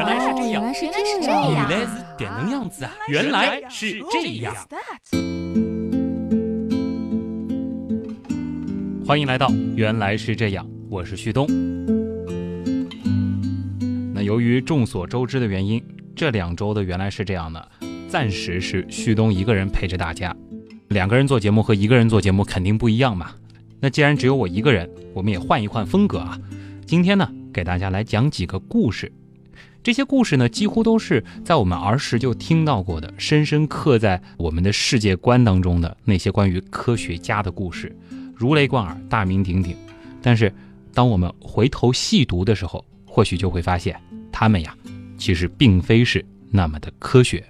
原来是这样，原来是这样。原来是点能样子啊！原来是这样。欢迎来到原来是这样，我是旭东。那由于众所周知的原因，这两周的原来是这样的，暂时是旭东一个人陪着大家。两个人做节目和一个人做节目肯定不一样嘛。那既然只有我一个人，我们也换一换风格啊。今天呢，给大家来讲几个故事。这些故事呢，几乎都是在我们儿时就听到过的，深深刻在我们的世界观当中的那些关于科学家的故事，如雷贯耳，大名鼎鼎。但是，当我们回头细读的时候，或许就会发现，他们呀，其实并非是那么的科学。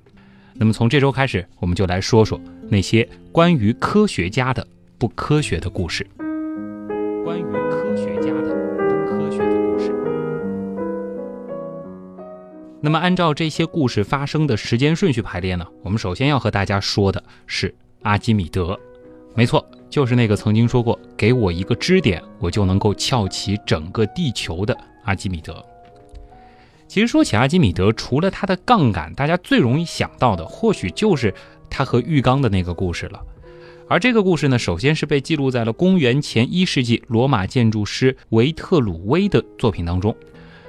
那么从这周开始，我们就来说说那些关于科学家的不科学的故事。关于那么，按照这些故事发生的时间顺序排列呢，我们首先要和大家说的是阿基米德。没错，就是那个曾经说过“给我一个支点，我就能够撬起整个地球”的阿基米德。其实说起阿基米德，除了他的杠杆，大家最容易想到的，或许就是他和浴缸的那个故事了。而这个故事呢，首先是被记录在了公元前一世纪罗马建筑师维特鲁威的作品当中。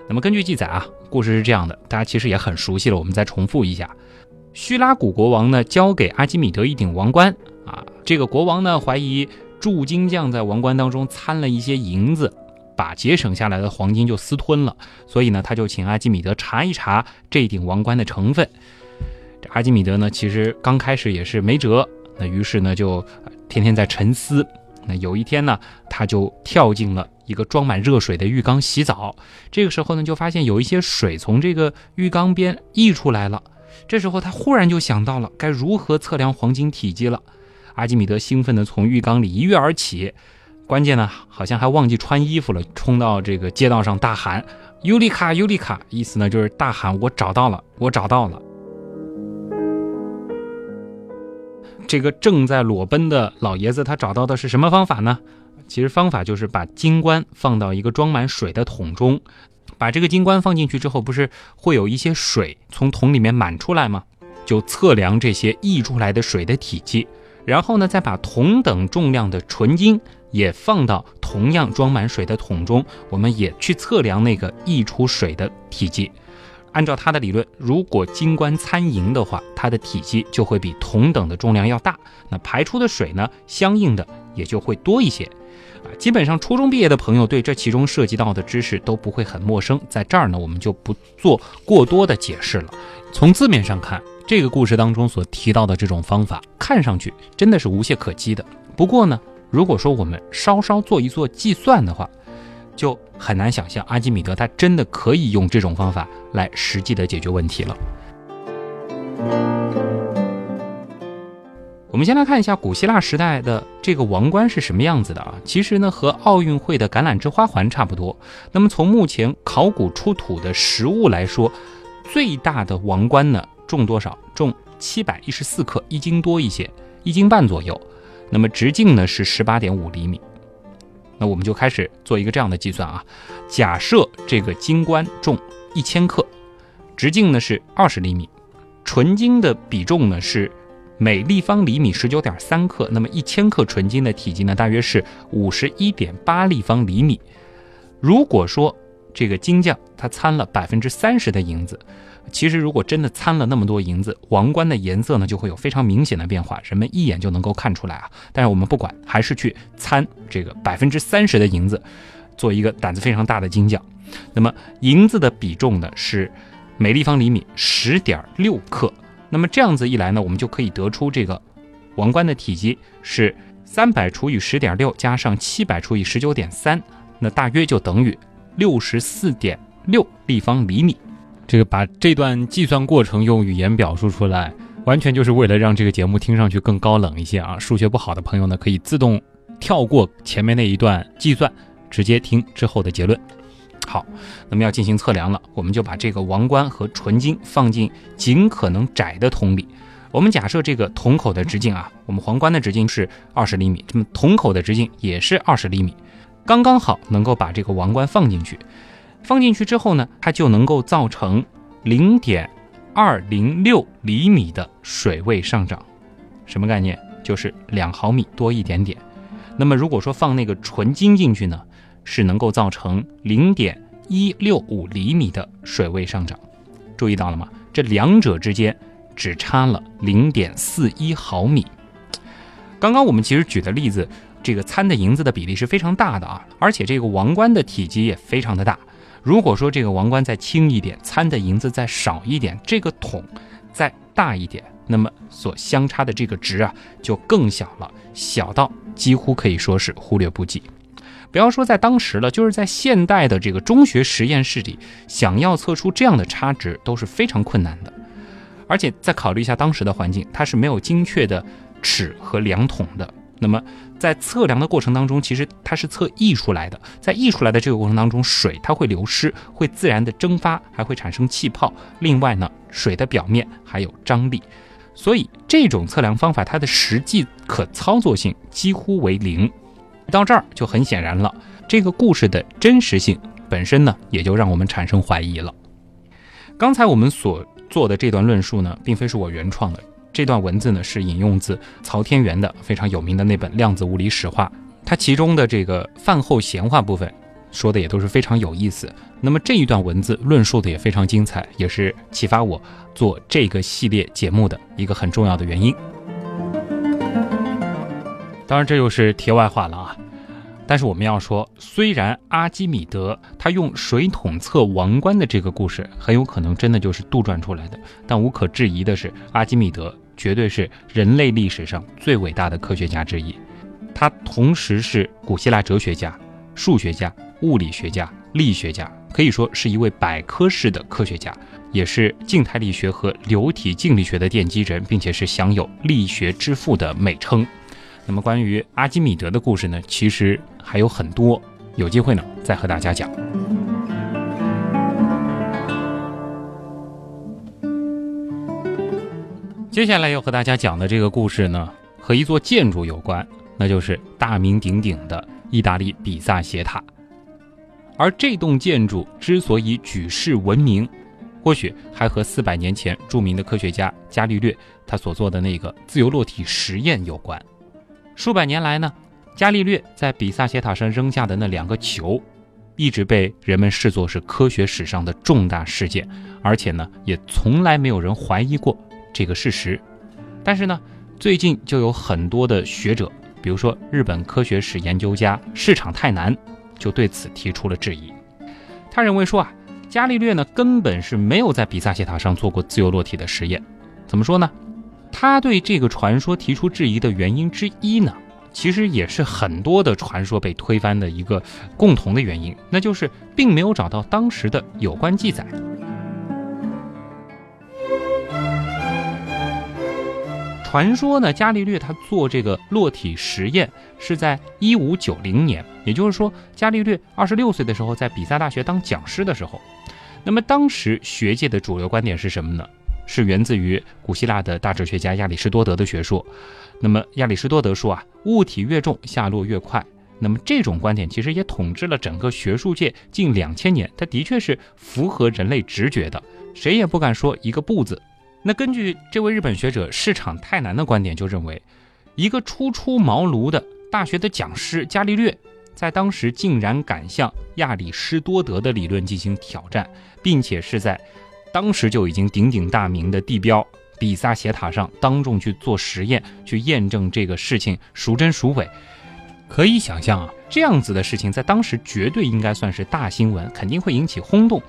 那么根据记载啊，故事是这样的，大家其实也很熟悉了，我们再重复一下：叙拉古国王呢，交给阿基米德一顶王冠啊，这个国王呢，怀疑铸金匠在王冠当中掺了一些银子，把节省下来的黄金就私吞了，所以呢，他就请阿基米德查一查这顶王冠的成分。这阿基米德呢，其实刚开始也是没辙。那于是呢，就天天在沉思。那有一天呢，他就跳进了一个装满热水的浴缸洗澡。这个时候呢，就发现有一些水从这个浴缸边溢出来了。这时候他忽然就想到了该如何测量黄金体积了。阿基米德兴奋地从浴缸里一跃而起，关键呢，好像还忘记穿衣服了，冲到这个街道上大喊：“尤里卡，尤里卡！”意思呢就是大喊：“我找到了，我找到了。”这个正在裸奔的老爷子，他找到的是什么方法呢？其实方法就是把金冠放到一个装满水的桶中，把这个金冠放进去之后，不是会有一些水从桶里面满出来吗？就测量这些溢出来的水的体积，然后呢，再把同等重量的纯金也放到同样装满水的桶中，我们也去测量那个溢出水的体积。按照他的理论，如果金冠掺银的话，它的体积就会比同等的重量要大，那排出的水呢，相应的也就会多一些。啊，基本上初中毕业的朋友对这其中涉及到的知识都不会很陌生，在这儿呢，我们就不做过多的解释了。从字面上看，这个故事当中所提到的这种方法，看上去真的是无懈可击的。不过呢，如果说我们稍稍做一做计算的话，就很难想象阿基米德他真的可以用这种方法来实际的解决问题了。我们先来看一下古希腊时代的这个王冠是什么样子的啊？其实呢，和奥运会的橄榄枝花环差不多。那么从目前考古出土的实物来说，最大的王冠呢重多少？重七百一十四克，一斤多一些，一斤半左右。那么直径呢是十八点五厘米。那我们就开始做一个这样的计算啊，假设这个金冠重一千克，直径呢是二十厘米，纯金的比重呢是每立方厘米十九点三克，那么一千克纯金的体积呢大约是五十一点八立方厘米。如果说这个金匠他掺了百分之三十的银子。其实，如果真的掺了那么多银子，王冠的颜色呢就会有非常明显的变化，人们一眼就能够看出来啊。但是我们不管，还是去掺这个百分之三十的银子，做一个胆子非常大的金匠。那么银子的比重呢是每立方厘米十点六克。那么这样子一来呢，我们就可以得出这个王冠的体积是三百除以十点六加上七百除以十九点三，那大约就等于六十四点六立方厘米。这个把这段计算过程用语言表述出来，完全就是为了让这个节目听上去更高冷一些啊！数学不好的朋友呢，可以自动跳过前面那一段计算，直接听之后的结论。好，那么要进行测量了，我们就把这个王冠和纯金放进尽可能窄的桶里。我们假设这个桶口的直径啊，我们皇冠的直径是二十厘米，这么桶口的直径也是二十厘米，刚刚好能够把这个王冠放进去。放进去之后呢，它就能够造成零点二零六厘米的水位上涨。什么概念？就是两毫米多一点点。那么如果说放那个纯金进去呢，是能够造成零点一六五厘米的水位上涨。注意到了吗？这两者之间只差了零点四一毫米。刚刚我们其实举的例子，这个掺的银子的比例是非常大的啊，而且这个王冠的体积也非常的大。如果说这个王冠再轻一点，掺的银子再少一点，这个桶再大一点，那么所相差的这个值啊就更小了，小到几乎可以说是忽略不计。不要说在当时了，就是在现代的这个中学实验室里，想要测出这样的差值都是非常困难的。而且再考虑一下当时的环境，它是没有精确的。尺和量筒的，那么在测量的过程当中，其实它是测溢出来的，在溢出来的这个过程当中，水它会流失，会自然的蒸发，还会产生气泡。另外呢，水的表面还有张力，所以这种测量方法它的实际可操作性几乎为零。到这儿就很显然了，这个故事的真实性本身呢，也就让我们产生怀疑了。刚才我们所做的这段论述呢，并非是我原创的。这段文字呢是引用自曹天元的非常有名的那本《量子物理史话》，它其中的这个饭后闲话部分说的也都是非常有意思。那么这一段文字论述的也非常精彩，也是启发我做这个系列节目的一个很重要的原因。当然，这又是题外话了啊。但是我们要说，虽然阿基米德他用水桶测王冠的这个故事很有可能真的就是杜撰出来的，但无可置疑的是，阿基米德绝对是人类历史上最伟大的科学家之一。他同时是古希腊哲学家、数学家、物理学家、力学家，可以说是一位百科式的科学家，也是静态力学和流体静力学的奠基人，并且是享有力学之父的美称。那么关于阿基米德的故事呢，其实还有很多，有机会呢再和大家讲。接下来要和大家讲的这个故事呢，和一座建筑有关，那就是大名鼎鼎的意大利比萨斜塔。而这栋建筑之所以举世闻名，或许还和四百年前著名的科学家伽利略他所做的那个自由落体实验有关。数百年来呢，伽利略在比萨斜塔上扔下的那两个球，一直被人们视作是科学史上的重大事件，而且呢，也从来没有人怀疑过这个事实。但是呢，最近就有很多的学者，比如说日本科学史研究家市场太难，就对此提出了质疑。他认为说啊，伽利略呢根本是没有在比萨斜塔上做过自由落体的实验。怎么说呢？他对这个传说提出质疑的原因之一呢，其实也是很多的传说被推翻的一个共同的原因，那就是并没有找到当时的有关记载。传说呢，伽利略他做这个落体实验是在一五九零年，也就是说，伽利略二十六岁的时候，在比萨大学当讲师的时候。那么当时学界的主流观点是什么呢？是源自于古希腊的大哲学家亚里士多德的学说。那么亚里士多德说啊，物体越重，下落越快。那么这种观点其实也统治了整个学术界近两千年，它的确是符合人类直觉的，谁也不敢说一个不字。那根据这位日本学者市场太难的观点，就认为一个初出茅庐的大学的讲师伽利略，在当时竟然敢向亚里士多德的理论进行挑战，并且是在。当时就已经鼎鼎大名的地标比萨斜塔上当众去做实验，去验证这个事情孰真孰伪，可以想象啊，这样子的事情在当时绝对应该算是大新闻，肯定会引起轰动。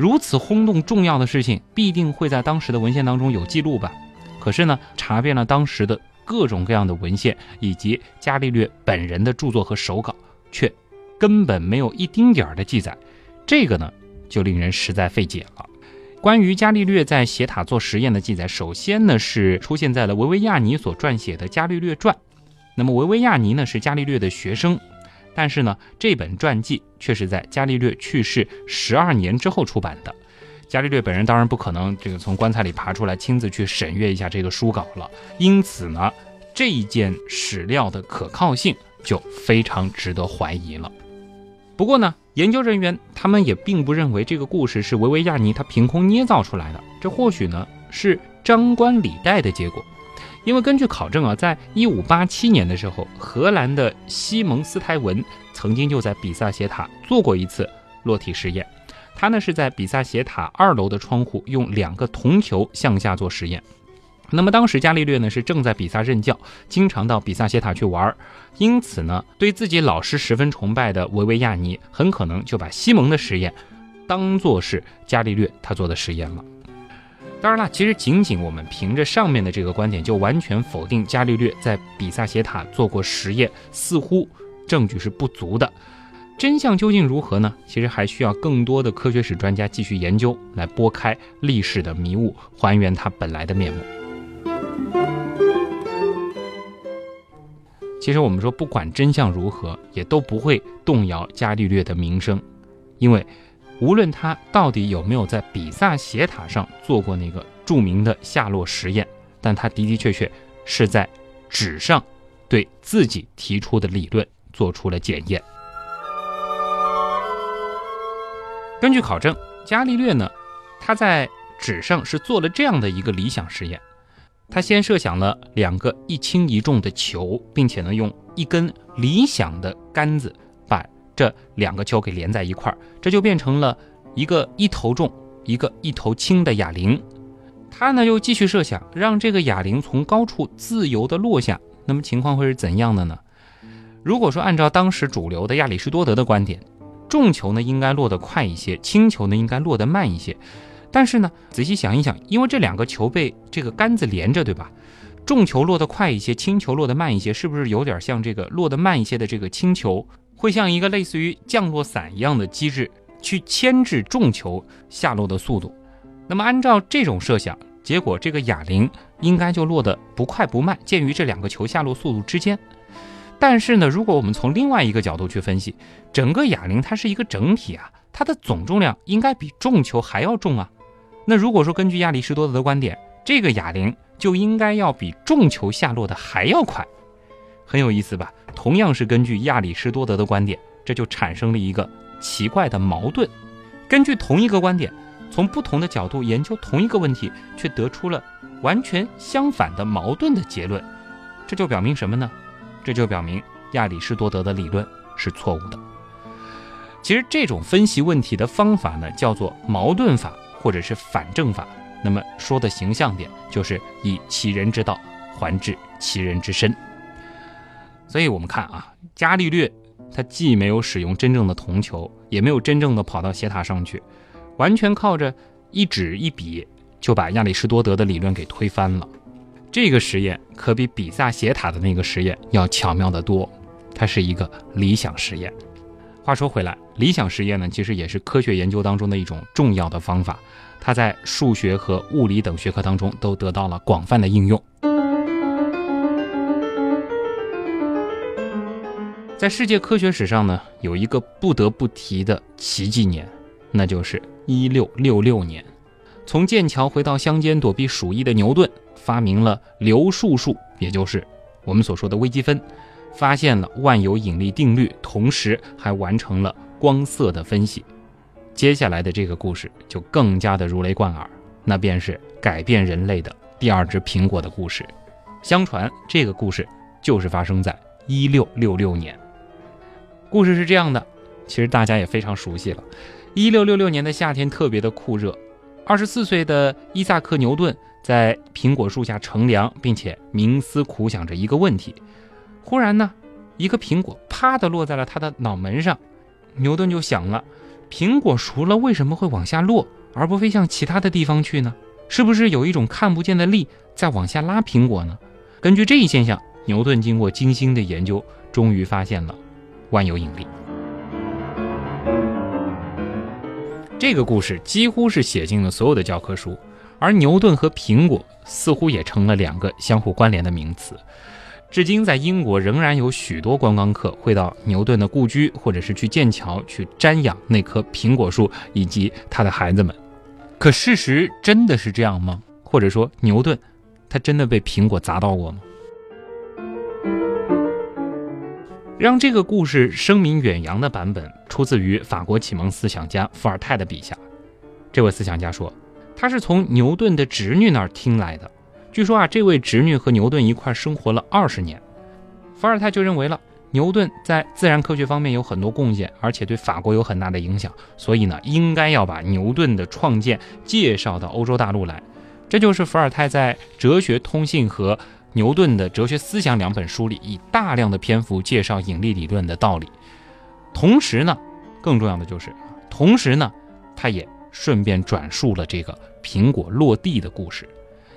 如此轰动重要的事情，必定会在当时的文献当中有记录吧？可是呢，查遍了当时的各种各样的文献以及伽利略本人的著作和手稿，却根本没有一丁点儿的记载。这个呢，就令人实在费解了。关于伽利略在斜塔做实验的记载，首先呢是出现在了维维亚尼所撰写的《伽利略传》。那么维维亚尼呢是伽利略的学生，但是呢这本传记却是在伽利略去世十二年之后出版的。伽利略本人当然不可能这个从棺材里爬出来亲自去审阅一下这个书稿了，因此呢这一件史料的可靠性就非常值得怀疑了。不过呢，研究人员他们也并不认为这个故事是维维亚尼他凭空捏造出来的，这或许呢是张冠李戴的结果。因为根据考证啊，在一五八七年的时候，荷兰的西蒙斯泰文曾经就在比萨斜塔做过一次落体实验。他呢是在比萨斜塔二楼的窗户用两个铜球向下做实验。那么当时伽利略呢是正在比萨任教，经常到比萨斜塔去玩，因此呢对自己老师十分崇拜的维维亚尼很可能就把西蒙的实验当做是伽利略他做的实验了。当然了，其实仅仅我们凭着上面的这个观点就完全否定伽利略在比萨斜塔做过实验，似乎证据是不足的。真相究竟如何呢？其实还需要更多的科学史专家继续研究，来拨开历史的迷雾，还原它本来的面目。其实我们说，不管真相如何，也都不会动摇伽利略的名声，因为。无论他到底有没有在比萨斜塔上做过那个著名的下落实验，但他的的确确是在纸上对自己提出的理论做出了检验。根据考证，伽利略呢，他在纸上是做了这样的一个理想实验。他先设想了两个一轻一重的球，并且呢，用一根理想的杆子。这两个球给连在一块儿，这就变成了一个一头重、一个一头轻的哑铃。他呢又继续设想，让这个哑铃从高处自由地落下，那么情况会是怎样的呢？如果说按照当时主流的亚里士多德的观点，重球呢应该落得快一些，轻球呢应该落得慢一些。但是呢，仔细想一想，因为这两个球被这个杆子连着，对吧？重球落得快一些，轻球落得慢一些，是不是有点像这个落得慢一些的这个轻球？会像一个类似于降落伞一样的机制去牵制重球下落的速度。那么按照这种设想，结果这个哑铃应该就落得不快不慢，介于这两个球下落速度之间。但是呢，如果我们从另外一个角度去分析，整个哑铃它是一个整体啊，它的总重量应该比重球还要重啊。那如果说根据亚里士多德的观点，这个哑铃就应该要比重球下落的还要快。很有意思吧？同样是根据亚里士多德的观点，这就产生了一个奇怪的矛盾。根据同一个观点，从不同的角度研究同一个问题，却得出了完全相反的矛盾的结论。这就表明什么呢？这就表明亚里士多德的理论是错误的。其实这种分析问题的方法呢，叫做矛盾法或者是反证法。那么说的形象点，就是以其人之道还治其人之身。所以，我们看啊，伽利略他既没有使用真正的铜球，也没有真正的跑到斜塔上去，完全靠着一纸一笔就把亚里士多德的理论给推翻了。这个实验可比比萨斜塔的那个实验要巧妙得多，它是一个理想实验。话说回来，理想实验呢，其实也是科学研究当中的一种重要的方法，它在数学和物理等学科当中都得到了广泛的应用。在世界科学史上呢，有一个不得不提的奇迹年，那就是一六六六年。从剑桥回到乡间躲避鼠疫的牛顿，发明了流数数，也就是我们所说的微积分，发现了万有引力定律，同时还完成了光色的分析。接下来的这个故事就更加的如雷贯耳，那便是改变人类的第二只苹果的故事。相传这个故事就是发生在一六六六年。故事是这样的，其实大家也非常熟悉了。一六六六年的夏天特别的酷热，二十四岁的伊萨克·牛顿在苹果树下乘凉，并且冥思苦想着一个问题。忽然呢，一个苹果啪的落在了他的脑门上。牛顿就想了：苹果熟了，为什么会往下落，而不飞向其他的地方去呢？是不是有一种看不见的力在往下拉苹果呢？根据这一现象，牛顿经过精心的研究，终于发现了。万有引力，这个故事几乎是写进了所有的教科书，而牛顿和苹果似乎也成了两个相互关联的名词。至今，在英国仍然有许多观光客会到牛顿的故居，或者是去剑桥去瞻仰那棵苹果树以及他的孩子们。可事实真的是这样吗？或者说，牛顿他真的被苹果砸到过吗？让这个故事声名远扬的版本，出自于法国启蒙思想家伏尔泰的笔下。这位思想家说，他是从牛顿的侄女那儿听来的。据说啊，这位侄女和牛顿一块生活了二十年。伏尔泰就认为了牛顿在自然科学方面有很多贡献，而且对法国有很大的影响，所以呢，应该要把牛顿的创建介绍到欧洲大陆来。这就是伏尔泰在《哲学通信》和牛顿的《哲学思想》两本书里，以大量的篇幅介绍引力理论的道理。同时呢，更重要的就是，同时呢，他也顺便转述了这个苹果落地的故事。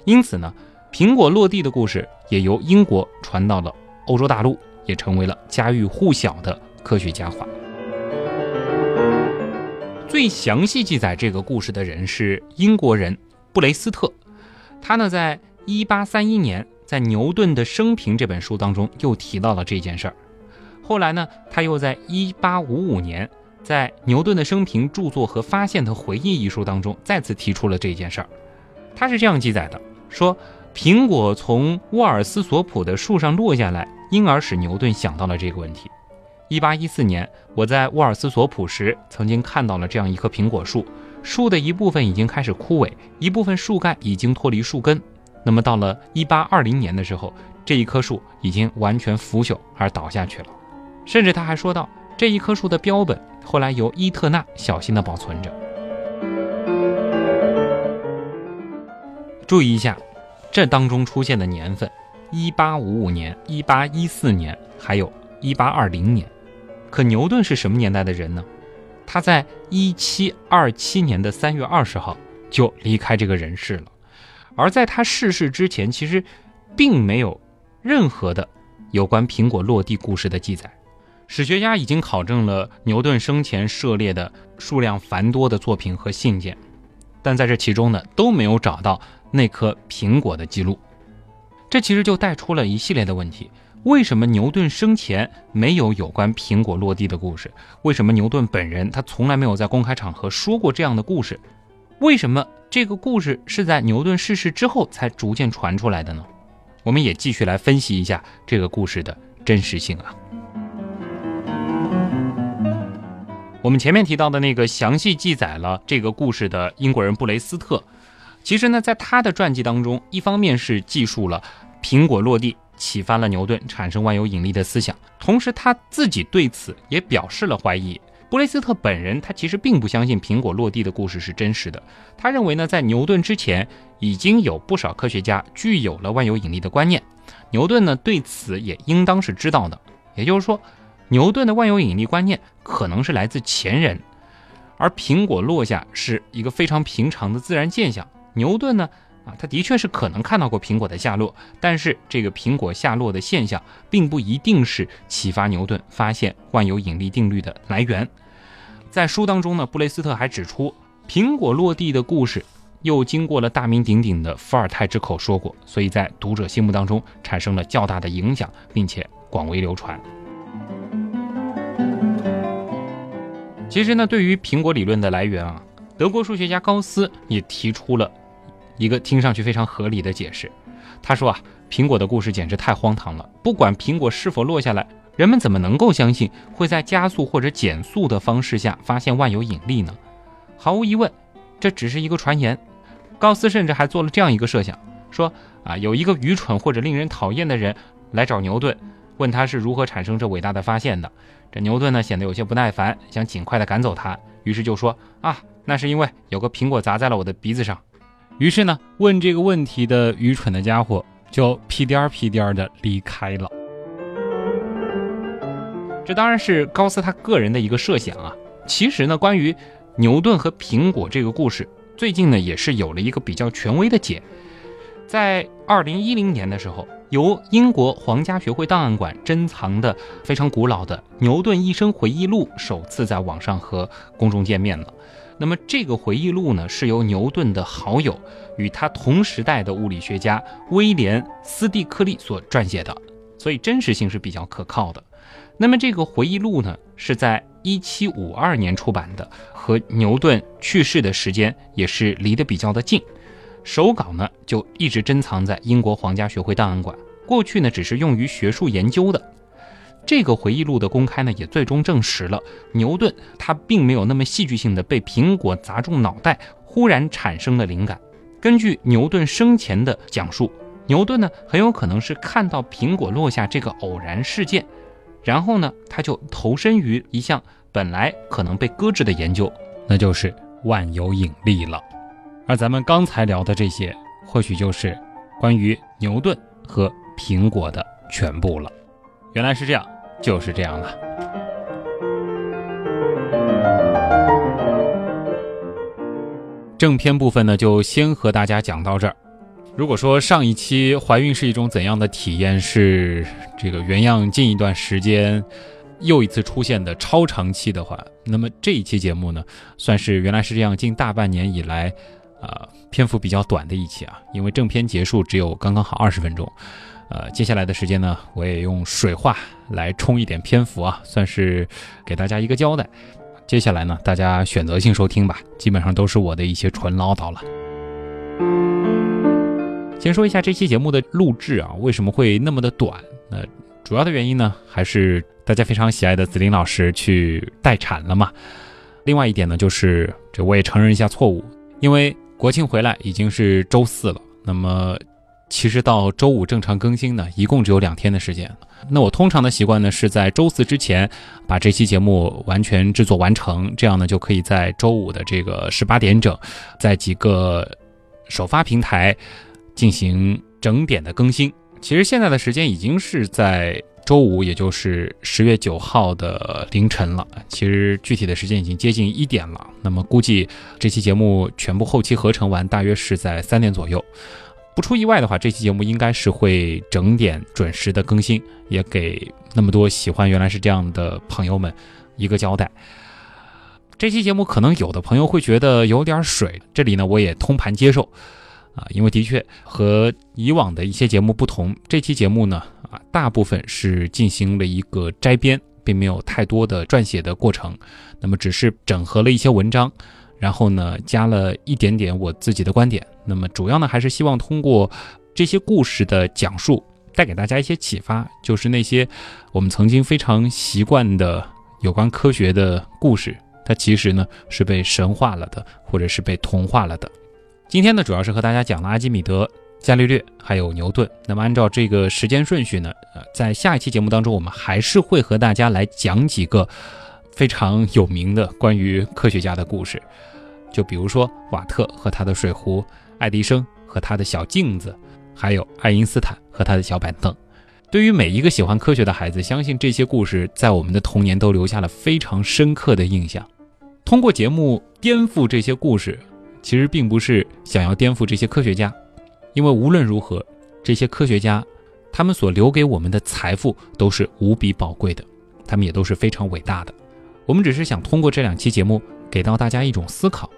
因此呢，苹果落地的故事也由英国传到了欧洲大陆，也成为了家喻户晓的科学家话。最详细记载这个故事的人是英国人布雷斯特，他呢，在一八三一年在牛顿的生平这本书当中又提到了这件事儿。后来呢，他又在一八五五年，在牛顿的生平著作和发现的回忆一书当中，再次提出了这件事儿。他是这样记载的：说苹果从沃尔斯索普的树上落下来，因而使牛顿想到了这个问题。一八一四年，我在沃尔斯索普时，曾经看到了这样一棵苹果树，树的一部分已经开始枯萎，一部分树干已经脱离树根。那么到了一八二零年的时候，这一棵树已经完全腐朽而倒下去了。甚至他还说到，这一棵树的标本后来由伊特纳小心地保存着。注意一下，这当中出现的年份：一八五五年、一八一四年，还有一八二零年。可牛顿是什么年代的人呢？他在一七二七年的三月二十号就离开这个人世了。而在他逝世之前，其实并没有任何的有关苹果落地故事的记载。史学家已经考证了牛顿生前涉猎的数量繁多的作品和信件，但在这其中呢都没有找到那颗苹果的记录。这其实就带出了一系列的问题：为什么牛顿生前没有有关苹果落地的故事？为什么牛顿本人他从来没有在公开场合说过这样的故事？为什么这个故事是在牛顿逝世之后才逐渐传出来的呢？我们也继续来分析一下这个故事的真实性啊。我们前面提到的那个详细记载了这个故事的英国人布雷斯特，其实呢，在他的传记当中，一方面是记述了苹果落地启发了牛顿产生万有引力的思想，同时他自己对此也表示了怀疑。布雷斯特本人他其实并不相信苹果落地的故事是真实的，他认为呢，在牛顿之前已经有不少科学家具有了万有引力的观念，牛顿呢对此也应当是知道的，也就是说。牛顿的万有引力观念可能是来自前人，而苹果落下是一个非常平常的自然现象。牛顿呢，啊，他的确是可能看到过苹果的下落，但是这个苹果下落的现象并不一定是启发牛顿发现万有引力定律的来源。在书当中呢，布雷斯特还指出，苹果落地的故事又经过了大名鼎鼎的伏尔泰之口说过，所以在读者心目当中产生了较大的影响，并且广为流传。其实呢，对于苹果理论的来源啊，德国数学家高斯也提出了一个听上去非常合理的解释。他说啊，苹果的故事简直太荒唐了。不管苹果是否落下来，人们怎么能够相信会在加速或者减速的方式下发现万有引力呢？毫无疑问，这只是一个传言。高斯甚至还做了这样一个设想，说啊，有一个愚蠢或者令人讨厌的人来找牛顿，问他是如何产生这伟大的发现的。这牛顿呢显得有些不耐烦，想尽快的赶走他，于是就说啊，那是因为有个苹果砸在了我的鼻子上。于是呢，问这个问题的愚蠢的家伙就屁颠儿屁颠儿的离开了。这当然是高斯他个人的一个设想啊。其实呢，关于牛顿和苹果这个故事，最近呢也是有了一个比较权威的解。在二零一零年的时候。由英国皇家学会档案馆珍藏的非常古老的牛顿一生回忆录首次在网上和公众见面了。那么这个回忆录呢，是由牛顿的好友与他同时代的物理学家威廉·斯蒂克利所撰写的，所以真实性是比较可靠的。那么这个回忆录呢，是在一七五二年出版的，和牛顿去世的时间也是离得比较的近。手稿呢，就一直珍藏在英国皇家学会档案馆。过去呢，只是用于学术研究的。这个回忆录的公开呢，也最终证实了牛顿他并没有那么戏剧性的被苹果砸中脑袋，忽然产生了灵感。根据牛顿生前的讲述，牛顿呢很有可能是看到苹果落下这个偶然事件，然后呢他就投身于一项本来可能被搁置的研究，那就是万有引力了。而咱们刚才聊的这些，或许就是关于牛顿和苹果的全部了。原来是这样。就是这样了。正片部分呢，就先和大家讲到这儿。如果说上一期怀孕是一种怎样的体验，是这个原样近一段时间又一次出现的超长期的话，那么这一期节目呢，算是原来是这样近大半年以来，啊，篇幅比较短的一期啊，因为正片结束只有刚刚好二十分钟。呃，接下来的时间呢，我也用水话来充一点篇幅啊，算是给大家一个交代。接下来呢，大家选择性收听吧，基本上都是我的一些纯唠叨了。先说一下这期节目的录制啊，为什么会那么的短？那主要的原因呢，还是大家非常喜爱的紫林老师去待产了嘛。另外一点呢，就是这我也承认一下错误，因为国庆回来已经是周四了，那么。其实到周五正常更新呢，一共只有两天的时间。那我通常的习惯呢，是在周四之前把这期节目完全制作完成，这样呢就可以在周五的这个十八点整，在几个首发平台进行整点的更新。其实现在的时间已经是在周五，也就是十月九号的凌晨了。其实具体的时间已经接近一点了。那么估计这期节目全部后期合成完，大约是在三点左右。不出意外的话，这期节目应该是会整点准时的更新，也给那么多喜欢原来是这样的朋友们一个交代。这期节目可能有的朋友会觉得有点水，这里呢我也通盘接受啊，因为的确和以往的一些节目不同，这期节目呢啊大部分是进行了一个摘编，并没有太多的撰写的过程，那么只是整合了一些文章。然后呢，加了一点点我自己的观点。那么主要呢，还是希望通过这些故事的讲述，带给大家一些启发。就是那些我们曾经非常习惯的有关科学的故事，它其实呢是被神化了的，或者是被同化了的。今天呢，主要是和大家讲了阿基米德、伽利略还有牛顿。那么按照这个时间顺序呢，呃，在下一期节目当中，我们还是会和大家来讲几个非常有名的关于科学家的故事。就比如说瓦特和他的水壶，爱迪生和他的小镜子，还有爱因斯坦和他的小板凳。对于每一个喜欢科学的孩子，相信这些故事在我们的童年都留下了非常深刻的印象。通过节目颠覆这些故事，其实并不是想要颠覆这些科学家，因为无论如何，这些科学家他们所留给我们的财富都是无比宝贵的，他们也都是非常伟大的。我们只是想通过这两期节目给到大家一种思考。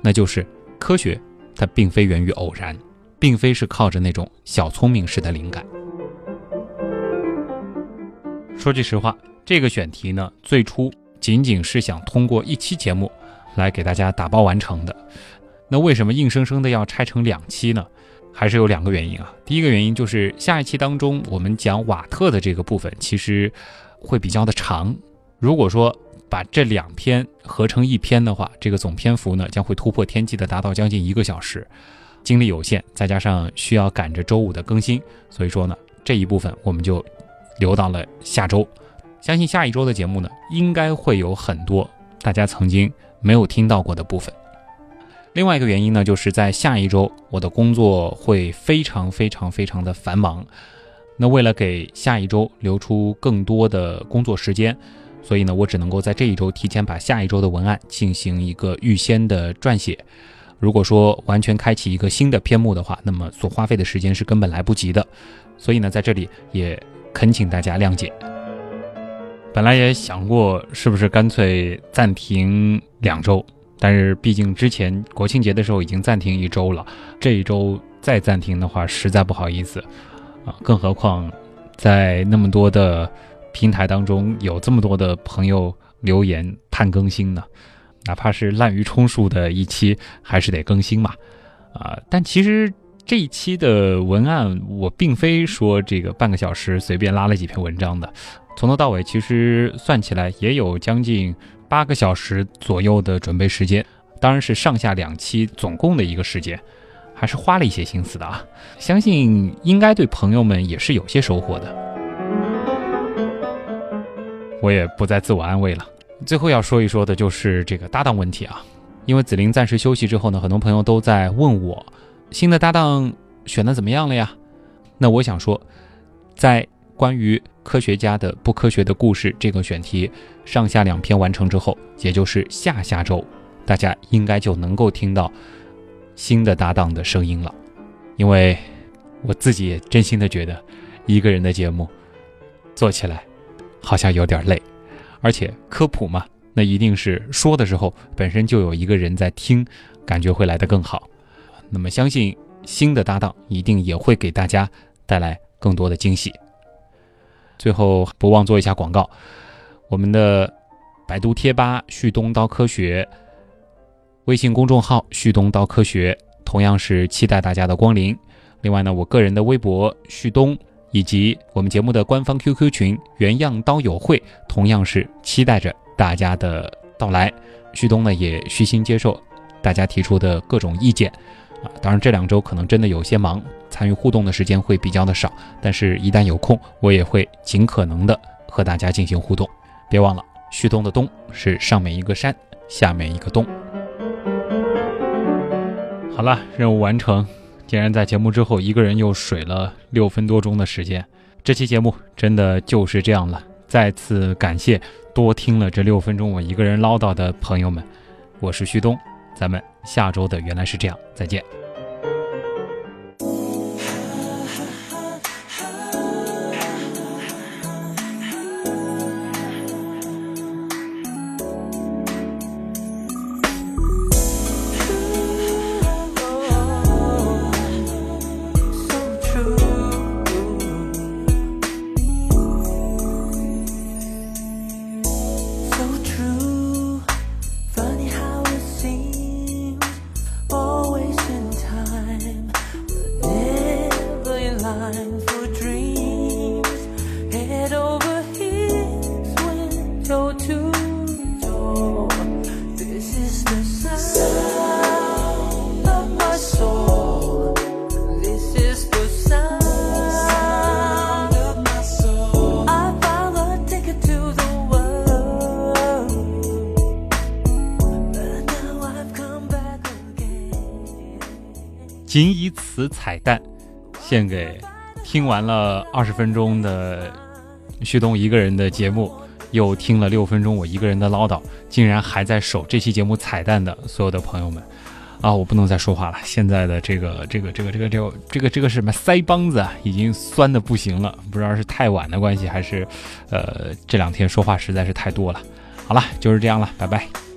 那就是科学，它并非源于偶然，并非是靠着那种小聪明式的灵感。说句实话，这个选题呢，最初仅仅是想通过一期节目来给大家打包完成的。那为什么硬生生的要拆成两期呢？还是有两个原因啊。第一个原因就是下一期当中我们讲瓦特的这个部分，其实会比较的长。如果说把这两篇合成一篇的话，这个总篇幅呢将会突破天际的，达到将近一个小时。精力有限，再加上需要赶着周五的更新，所以说呢这一部分我们就留到了下周。相信下一周的节目呢，应该会有很多大家曾经没有听到过的部分。另外一个原因呢，就是在下一周我的工作会非常非常非常的繁忙。那为了给下一周留出更多的工作时间。所以呢，我只能够在这一周提前把下一周的文案进行一个预先的撰写。如果说完全开启一个新的篇目的话，那么所花费的时间是根本来不及的。所以呢，在这里也恳请大家谅解。本来也想过是不是干脆暂停两周，但是毕竟之前国庆节的时候已经暂停一周了，这一周再暂停的话实在不好意思啊，更何况在那么多的。平台当中有这么多的朋友留言盼更新呢，哪怕是滥竽充数的一期，还是得更新嘛。啊，但其实这一期的文案，我并非说这个半个小时随便拉了几篇文章的，从头到尾其实算起来也有将近八个小时左右的准备时间，当然是上下两期总共的一个时间，还是花了一些心思的啊。相信应该对朋友们也是有些收获的。我也不再自我安慰了。最后要说一说的就是这个搭档问题啊，因为紫菱暂时休息之后呢，很多朋友都在问我。新的搭档选的怎么样了呀？那我想说，在关于科学家的不科学的故事这个选题上下两篇完成之后，也就是下下周，大家应该就能够听到新的搭档的声音了。因为我自己也真心的觉得，一个人的节目做起来好像有点累，而且科普嘛，那一定是说的时候本身就有一个人在听，感觉会来得更好。那么，相信新的搭档一定也会给大家带来更多的惊喜。最后，不忘做一下广告，我们的百度贴吧“旭东刀科学”、微信公众号“旭东刀科学”同样是期待大家的光临。另外呢，我个人的微博“旭东”以及我们节目的官方 QQ 群“原样刀友会”同样是期待着大家的到来。旭东呢，也虚心接受大家提出的各种意见。啊，当然这两周可能真的有些忙，参与互动的时间会比较的少。但是，一旦有空，我也会尽可能的和大家进行互动。别忘了，旭东的东是上面一个山，下面一个东。好了，任务完成。竟然在节目之后，一个人又水了六分多钟的时间。这期节目真的就是这样了。再次感谢多听了这六分钟我一个人唠叨的朋友们。我是旭东。咱们下周的原来是这样，再见。仅以此彩蛋，献给听完了二十分钟的旭东一个人的节目，又听了六分钟我一个人的唠叨，竟然还在守这期节目彩蛋的所有的朋友们，啊，我不能再说话了，现在的这个这个这个这个这个这个这个是什么腮帮子啊，已经酸的不行了，不知道是太晚的关系，还是呃这两天说话实在是太多了。好了，就是这样了，拜拜。